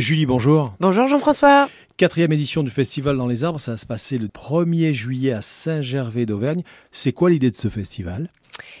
Julie, bonjour. Bonjour Jean-François. Quatrième édition du Festival dans les arbres, ça va se passer le 1er juillet à Saint-Gervais d'Auvergne. C'est quoi l'idée de ce festival?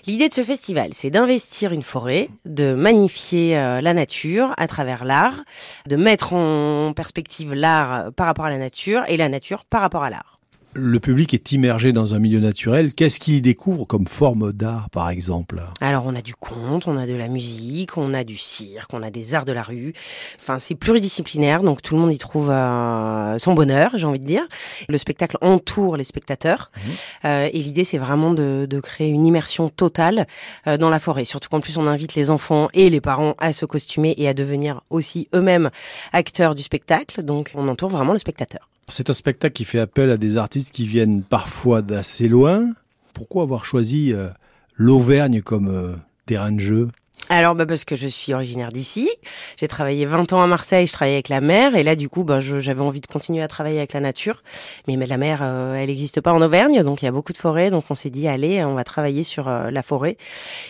L'idée de ce festival, c'est d'investir une forêt, de magnifier euh, la nature à travers l'art, de mettre en perspective l'art par rapport à la nature et la nature par rapport à l'art le public est immergé dans un milieu naturel. Qu'est-ce qu'il découvre comme forme d'art, par exemple? Alors, on a du conte, on a de la musique, on a du cirque, on a des arts de la rue. Enfin, c'est pluridisciplinaire, donc tout le monde y trouve euh, son bonheur, j'ai envie de dire. Le spectacle entoure les spectateurs. Mmh. Euh, et l'idée, c'est vraiment de, créer une immersion totale euh, dans la forêt. Surtout qu'en plus, on invite les enfants et les parents à se costumer et à devenir aussi eux-mêmes acteurs du spectacle. Donc, on entoure vraiment le spectateur. C'est un spectacle qui fait appel à des artistes qui viennent parfois d'assez loin. Pourquoi avoir choisi euh, l'Auvergne comme euh, terrain de jeu? Alors bah parce que je suis originaire d'ici, j'ai travaillé 20 ans à Marseille, je travaillais avec la mer. Et là du coup bah, j'avais envie de continuer à travailler avec la nature, mais, la mer euh, elle n'existe pas en Auvergne donc il y a beaucoup de forêts. Donc on s'est dit allez on va travailler sur la forêt.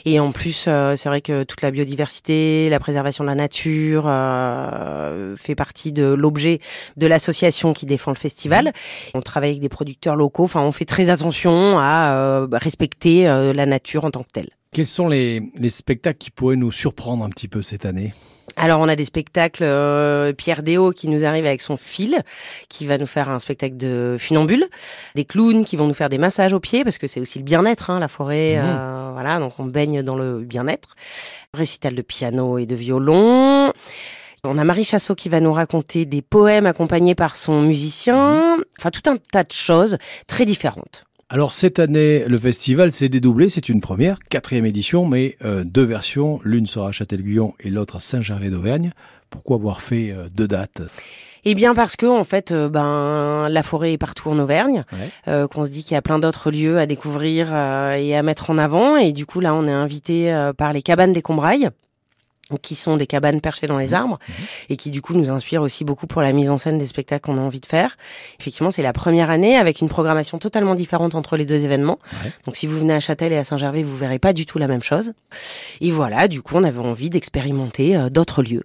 Et en plus c'est vrai que toute la biodiversité, la préservation de la nature fait partie de l'objet de l'association qui défend le festival. Mmh. On travaille avec des producteurs locaux, enfin on fait très attention à respecter la nature en tant que telle. Quels sont les, spectacles qui pourraient nous surprendre un petit peu cette année? Alors on a des spectacles euh, Pierre Déo qui nous arrive avec son fil, qui va nous faire un spectacle de funambule, des clowns qui vont nous faire des massages aux pieds parce que c'est aussi le bien-être, hein, la forêt, mmh. euh, voilà, donc on baigne dans le bien-être. Récital de piano et de violon. On a Marie Chassot qui va nous raconter des poèmes accompagnés par son musicien, enfin tout un tas de choses très différentes. Alors cette année, le festival s'est dédoublé, c'est une première, quatrième édition, mais euh, deux versions, l'une sera à Châtel-Guyon et l'autre à Saint-Gervais d'Auvergne. Pourquoi avoir fait euh, deux dates? Eh bien parce que en fait, euh, ben la forêt est partout en Auvergne, qu'on se dit qu'il y a plein d'autres lieux à découvrir et à mettre en avant, et du coup là on est invité par les cabanes des Combrailles qui sont des cabanes perchées dans les mmh. arbres mmh. et qui du coup nous inspirent aussi beaucoup pour la mise en scène des spectacles qu'on a envie de faire. Effectivement, c'est la première année avec une programmation totalement différente entre les deux événements. Donc si vous venez à Châtel et à Saint-Gervais, vous verrez pas du tout la même chose. Et voilà, du coup, on avait envie d'expérimenter euh, d'autres lieux.